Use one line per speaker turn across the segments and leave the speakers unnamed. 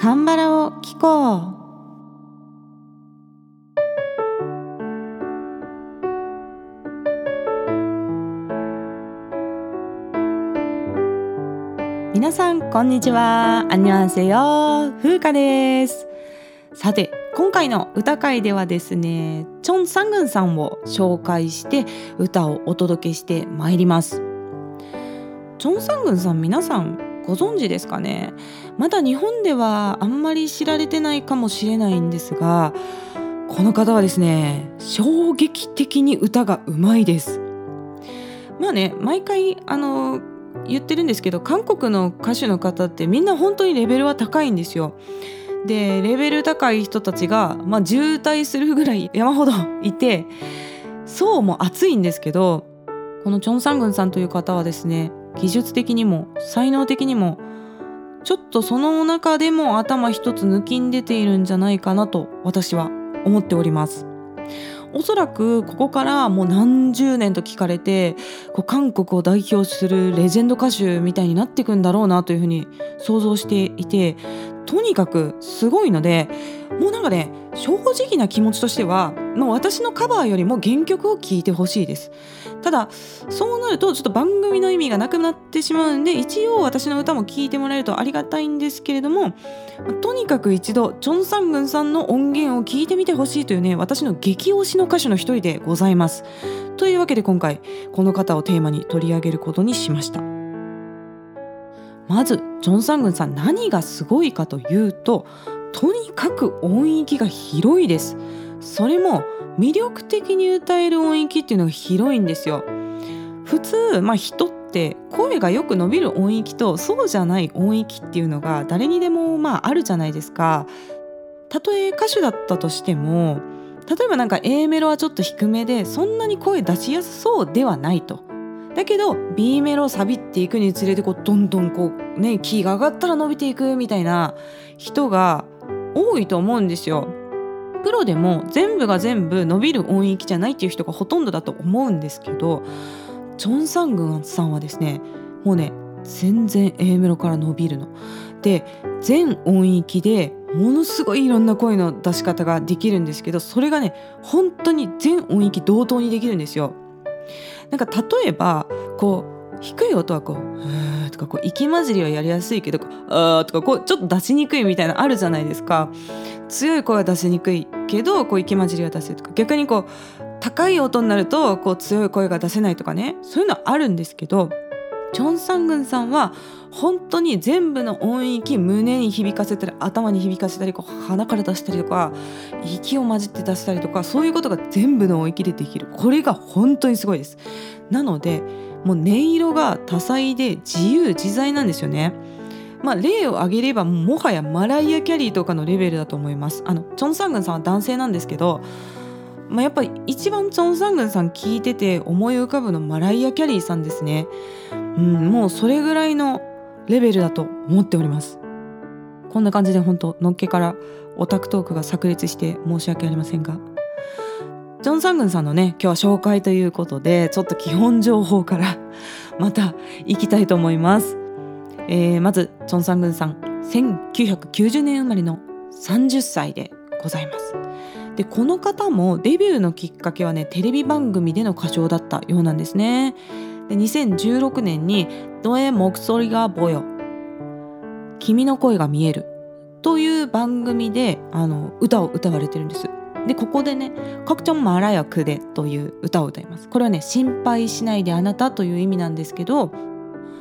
カンバラを聞こう。皆さんこんにちは。アンニョンセヨ風花です。さて今回の歌会ではですねチョン・サングンさんを紹介して歌をお届けしてまいります。チョン・サングンさん皆さんご存知ですかね？まだ日本ではあんまり知られてないかもしれないんですがこの方はですね衝撃的に歌がうまいです。まあね毎回あの言ってるんですけど韓国の歌手の方ってみんな本当にレベルは高いんですよ。でレベル高い人たちが、まあ、渋滞するぐらい山ほどいて層も厚いんですけどこのチョン・サングンさんという方はですね技術的にも才能的にもちょっとその中でも頭一つ抜きん出ているんじゃないかなと私は思っております。おそらくここからもう何十年と聞かれてこう韓国を代表するレジェンド歌手みたいになっていくんだろうなというふうに想像していてとにかくすごいのでもうなんかね正直な気持ちとしてはもう私のカバーよりも原曲を聴いてほしいです。ただそうなるとちょっと番組の意味がなくなってしまうんで一応私の歌も聴いてもらえるとありがたいんですけれどもとにかく一度チョン・サングンさんの音源を聞いてみてほしいというね私の激推しの歌手の一人でございます。というわけで今回この方をテーマに取り上げることにしました。まずジョン・サングンさん何がすごいかというととにかく音域が広いです。それも魅力的に歌える音域っていうのが広いんですよ。普通、まあ、人って声がよく伸びる音域とそうじゃない音域っていうのが誰にでもまああるじゃないですか。たとえ歌手だったとしても例えばなんか A メロはちょっと低めでそんなに声出しやすそうではないと。だけど B メロサビっていくにつれてこうどんどんこうねキーが上がったら伸びていくみたいな人が多いと思うんですよ。プロでも全部が全部伸びる音域じゃないっていう人がほとんどだと思うんですけどチョン・サングンさんはですねもうね全然 A メロから伸びるの。で全音域でものすごいいろんな声の出し方ができるんですけどそれがね本当に全音域同等にできるんですよ。なんか例えばこう低い音はこう「」とかこう息混じりはやりやすいけど「あー」とかこうちょっと出しにくいみたいなあるじゃないですか。強い声は出しにくいけどこう息混じりは出せるとか。逆にこう高い音になるとこう強い声が出せないとかね。そういうのはあるんですけどチョン・サングンさんは本当に全部の音域胸に響かせたり頭に響かせたり鼻から出したりとか息を混じって出したりとかそういうことが全部の音域でできる。これが本当にすごいです。なのでもう音色が多彩で自由自在なんですよね。まあ、例を挙げればもはやマライア・キャリーとかのレベルだと思います。あのチョン・サングンさんは男性なんですけどまあ、やっぱり一番チョン・サングンさん聞いてて思い浮かぶのマライア・キャリーさんですね、うん、もうそれぐらいのレベルだと思っております。こんな感じで本当のっけからオタクトークが炸裂して申し訳ありませんが。ジョン・サングンさんのね今日は紹介ということでちょっと基本情報からまた行きたいと思います、えー、まずチョン・サングンさん1990年生まれの30歳でございます。でこの方もデビューのきっかけはねテレビ番組での歌唱だったようなんですね。で2016年に「ドエ・モクソリガボヨ」「君の声が見える」という番組であの歌を歌われてるんです。でここでね「コクチョンマラヤクデ」という歌を歌います。これはね「心配しないであなた」という意味なんですけど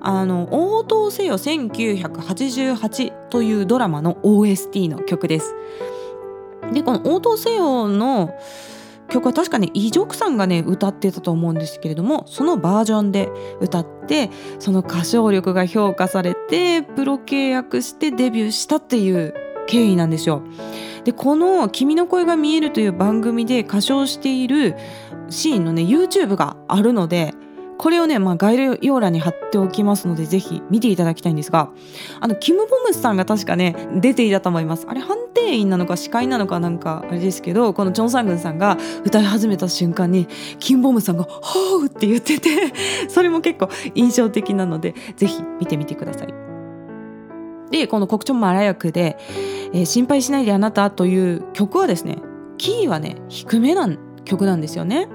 あの「応答せよ1988」というドラマの OST の曲です。でこの応答せよの曲は確かにイ・ジョクさんがね歌ってたと思うんですけれどもそのバージョンで歌ってその歌唱力が評価されてプロ契約してデビューしたっていう経緯なんですよ。でこの「君の声が見える」という番組で歌唱しているシーンのね YouTube があるのでこれをね、まあ、概要欄に貼っておきますのでぜひ見ていただきたいんですがあのキム・ボムスさんが確かね出ていたと思いますあれ判定員なのか司会なのかなんかあれですけどこのチョン・サングンさんが歌い始めた瞬間にキム・ボムさんが「ホー!」って言ってて それも結構印象的なのでぜひ見てみてくださいでこの「国庁マラヤクで」えー心配しないであなた」という曲はですねキーはね低めな曲なんですよね。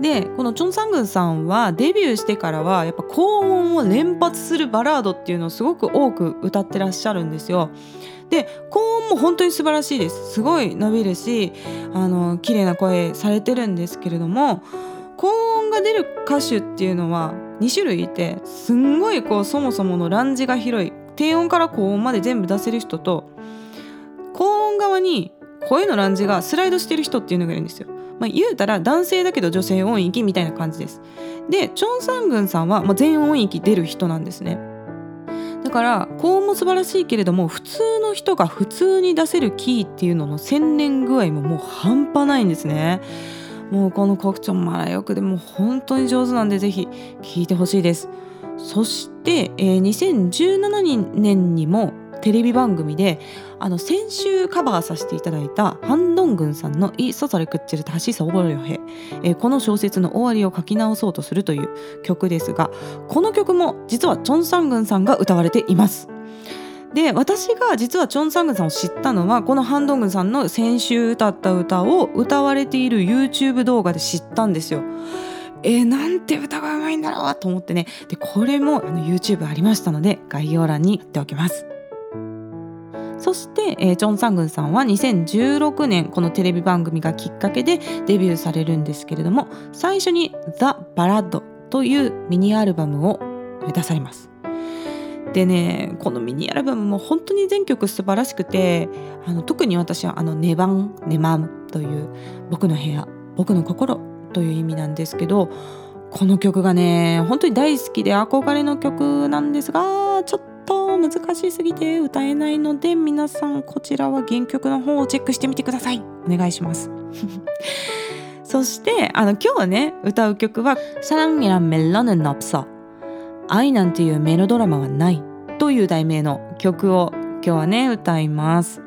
でこのチョン・サングンさんはデビューしてからはやっぱ高音を連発するバラードっていうのをすごく多く歌ってらっしゃるんですよ。で高音も本当に素晴らしいですすごい伸びるしあの綺麗な声されてるんですけれども高音が出る歌手っていうのは2種類いてすんごいこうそもそものランジが広い低音から高音まで全部出せる人と高音側に声のランジがスライドしてる人っていうのがいるんですよ。まあ、言うたら男性だけど女性音域みたいな感じです。でチョン・サングンさんはもう全音域出る人なんですね。だから高音も素晴らしいけれども普通の人が普通に出せるキーっていうのの洗練具合ももう半端ないんですね。もうこのコクチョンマラヨクでもう本当に上手なんでぜひ聴いてほしいです。そして、えー2017年にもテレビ番組であの先週カバーさせていただいたハンドングンさんの「イ・ソソレクッチェルタシソボロヨヘ」えこの小説の終わりを書き直そうとするという曲ですがこの曲も実はチョン・サングンさんが歌われています。で私が実はチョン・サングンさんを知ったのはこのハンドングンさんの先週歌った歌を歌われている YouTube 動画で知ったんですよ。えー、なんて歌がうまいんだろうと思ってねでこれもあの YouTube ありましたので概要欄に貼っておきます。そして、えーチョン・サングンさんは2016年このテレビ番組がきっかけでデビューされるんですけれども最初に「ザ・バラッド」というミニアルバムを出されます。でねこのミニアルバムも本当に全曲素晴らしくてあの特に私はあの「ネバン・ネマン」という「僕の部屋僕の心」という意味なんですけどこの曲がね本当に大好きで憧れの曲なんですがちょっと難しすぎて歌えないので皆さんこちらは原曲の方をチェックしてみてください。お願いします。そしてあの今日ね歌う曲は「サランミランメロンノプソ愛なんていうメロドラマはない」という題名の曲を今日はね歌います。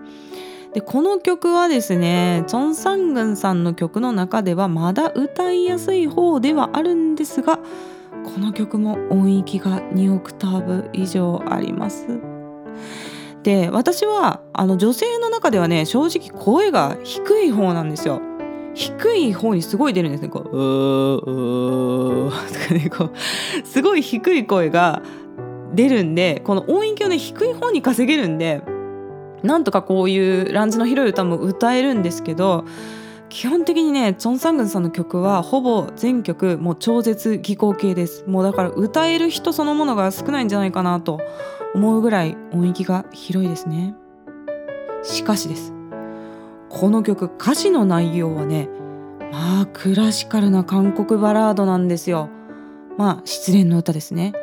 でこの曲はですねチョン・サングンさんの曲の中ではまだ歌いやすい方ではあるんですがこの曲も音域が2オクターブ以上あります。で私はあの女性の中ではね正直声が低い方なんですよ。低い方にすごい出るんですね。こう「うーうー」とかねこうすごい低い声が出るんでこの音域をね低い方に稼げるんでなんとかこういうランジの広い歌も歌えるんですけど基本的にねチョン・サングンさんの曲はほぼ全曲もう超絶技巧系です。もうだから歌える人そのものが少ないんじゃないかなと思うぐらい音域が広いですね。しかしです。この曲歌詞の内容はねまあクラシカルな韓国バラードなんですよ。まあ失恋の歌ですね。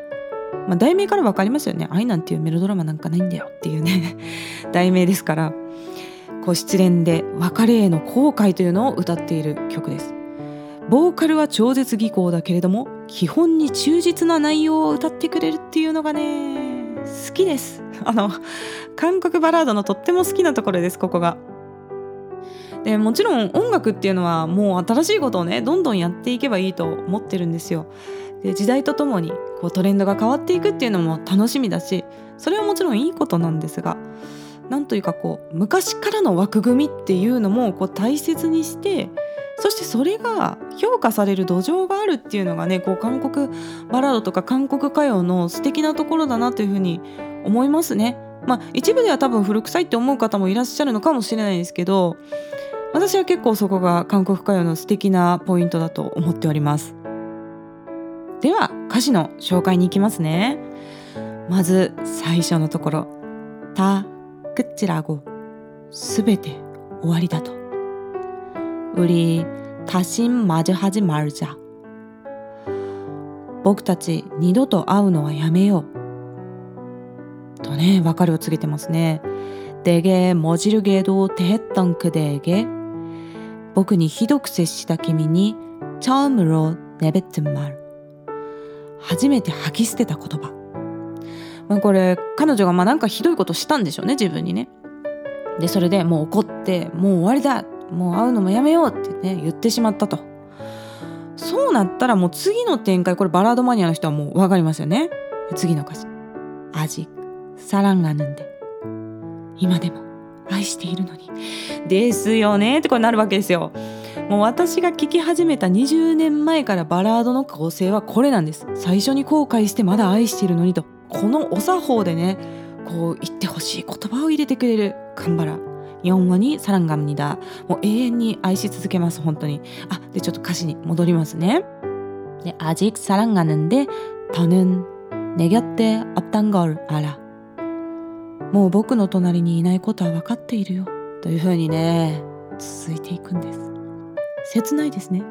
まあ、題名から分かりますよね。愛なんていうメロドラマなんかないんだよっていうね。題名ですから。こう失恋で別れへの後悔というのを歌っている曲です。ボーカルは超絶技巧だけれども基本に忠実な内容を歌ってくれるっていうのがね好きです。あの韓国バラードのとっても好きなところですここが。でもちろん音楽っていうのはもう新しいことをねどんどんやっていけばいいと思ってるんですよ。で時代とともにこうトレンドが変わっていくっていうのも楽しみだしそれはもちろんいいことなんですがなんというかこう昔からの枠組みっていうのもこう大切にしてそしてそれが評価される土壌があるっていうのがねこう韓国バラードとか韓国歌謡の素敵なところだなというふうに思いますね。まあ一部では多分古臭いって思う方もいらっしゃるのかもしれないですけど私は結構そこが韓国歌謡の素敵なポイントだと思っております。では歌詞の紹介に行きますねまず最初のところ「た くっちらご」すべて終わりだと「うりたしんまじはじまるじゃ」僕たち二度と会うのはやめようとね別れを告げてますね내게머지르게도대했던그대에게僕にひどく接した君に처음으로내뱉은말初めて吐き捨てた言葉、 まあ、これ彼女がまあなんかひどいことしたんでしょうね自分にね。でそれでもう怒ってもう終わりだもう会うのもやめようってね言ってしまったと。そうなったらもう次の展開これバラードマニアの人はもう分かりますよね。次の歌詞。アジサランガヌンで今でも愛しているのにですよねってこれなるわけですよ。もう私が聴き始めた20年前からバラードの構成はこれなんです。最初に後悔してまだ愛しているのにと。このお作法でねこう言ってほしい言葉を入れてくれるカンバラ4話にサランガムニダもう永遠に愛し続けます本当にあでちょっと歌詞に戻りますねで아직사랑하는데더는내곁에없단걸알아もう僕の隣にいないことは分かっているよというふうにね続いていくんです切ないですね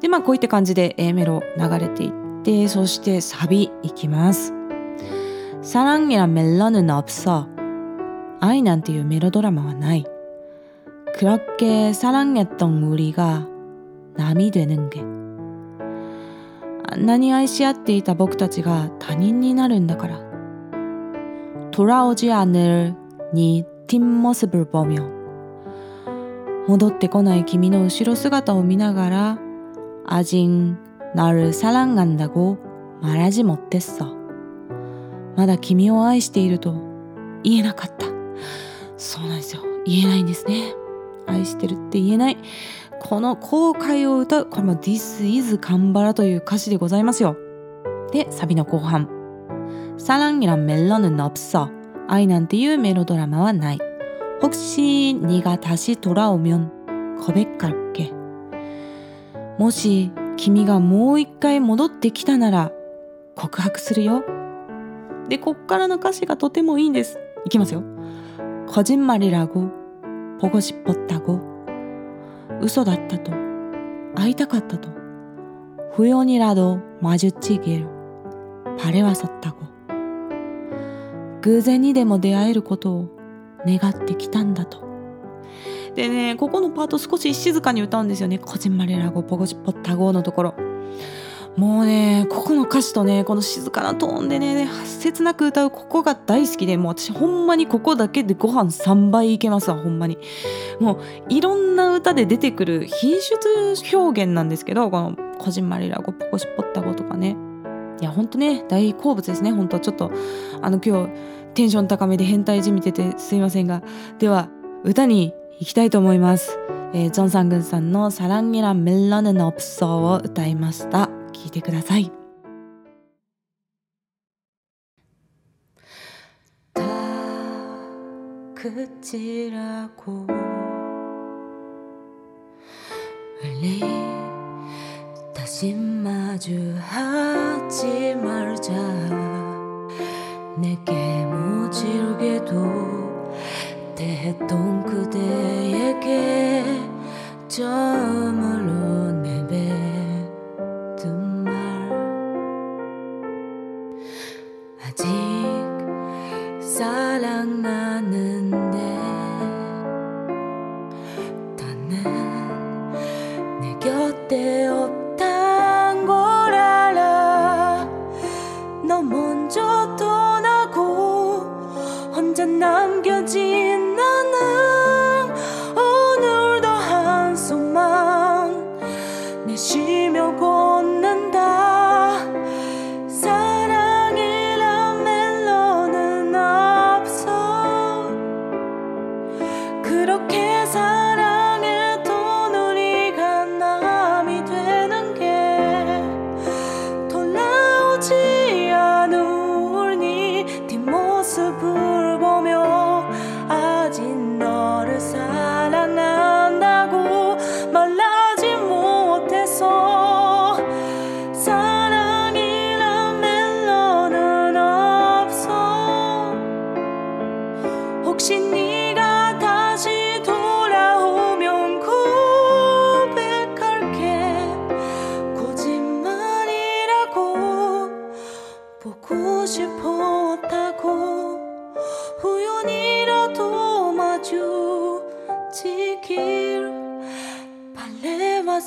でまあこういった感じで A メロ流れていってそしてサビいきます 사랑이란멜로는없어愛なんていうメロドラマはない。그렇게사랑했던우리가남이되는 게。 あんなに愛し合っていた僕たちが他人になるんだから。돌아오지않을네뒷모습을보며戻ってこない君の後ろ姿を見ながら아직나를사랑한다고말하지못했어 まだ君を愛していると言えなかった。そうなんですよ言えないんですね愛してるって言えないこの後悔を歌うこれも This is カンバラという歌詞でございますよでサビの後半사랑이란멜로는없어愛なんていうメロドラマはない혹시네가다시돌아오면고백할게もし君がもう一回戻ってきたなら告白するよ でこっからの歌詞がとてもいいんですいきますよ 거짓말이라고 보고 싶었다고 웃어놨다도 아이다갔다도 우연이라도 마주치길 바래왔었다고 그 젠이 데모 出会えることを願ってきたんだとでねここのパート少し静かに歌うんですよね「こじんまりらごぼごしっぽったご」のところ もうねここの歌詞とねこの静かなトーンでね切なく歌うここが大好きでもう私ほんまにここだけでご飯3倍いけますわほんまに。もういろんな歌で出てくる品質表現なんですけどこの「こじんまりらごポコしっぽったご」とかね。いやほんとね大好物ですねほんと。ちょっとあの今日テンション高めで変態じみててすいませんが。では歌に行きたいと思います、えー、ジョン・サングンさんの「サランギラメラヌのプソ」を歌いました。 聞いてください。口らこ우리다시마주하지말자내게무지르게도대했던그대에게저물로 남겨진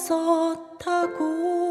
있었다고.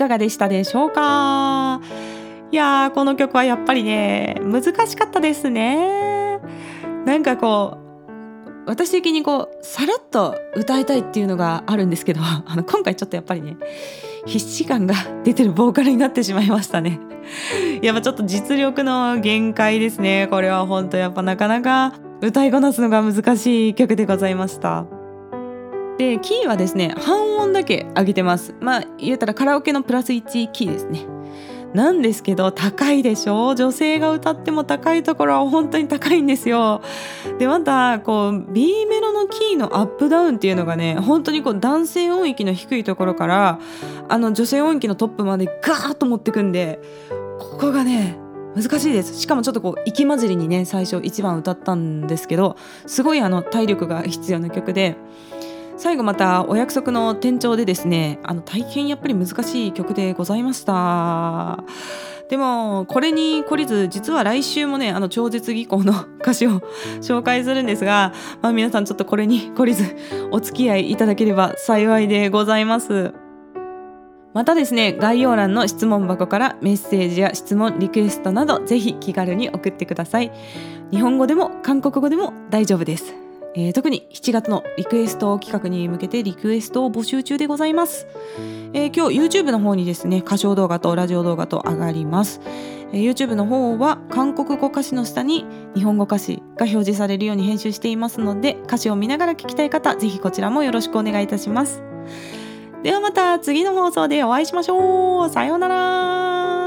かがでしたでしょうか？いやー、この曲はやっぱりね、難しかったですね。なんかこう、私的にこう、さらっと歌いたいっていうのがあるんですけど、あの今回ちょっとやっぱりね、必死感が出てるボーカルになってしまいましたね。やっぱちょっと実力の限界ですね。これは本当やっぱなかなか歌いこなすのが難しい曲でございました。でキーはですね半音だけ上げてます。まあ言えたらカラオケのプラス1キーですね。なんですけど高いでしょ？女性が歌っても高いところは本当に高いんですよ。でまたこう B メロのキーのアップダウンっていうのがね本当にこう男性音域の低いところからあの女性音域のトップまでガーッと持ってくんでここがね難しいです。しかもちょっとこう息混じりにね最初1番歌ったんですけどすごいあの体力が必要な曲で最後またお約束の転調でですねあの大変やっぱり難しい曲でございました。でもこれに懲りず実は来週もねあの超絶技巧の歌詞を紹介するんですが、まあ、皆さんちょっとこれに懲りずお付き合いいただければ幸いでございます。またですね概要欄の質問箱からメッセージや質問リクエストなどぜひ気軽に送ってください。日本語でも韓国語でも大丈夫です。えー、特に7月のリクエスト企画に向けてリクエストを募集中でございます、えー、今日 YouTube の方にですね歌唱動画とラジオ動画と上がります、えー、YouTube の方は韓国語歌詞の下に日本語歌詞が表示されるように編集していますので歌詞を見ながら聞きたい方ぜひこちらもよろしくお願いいたします。ではまた次の放送でお会いしましょう。さようなら。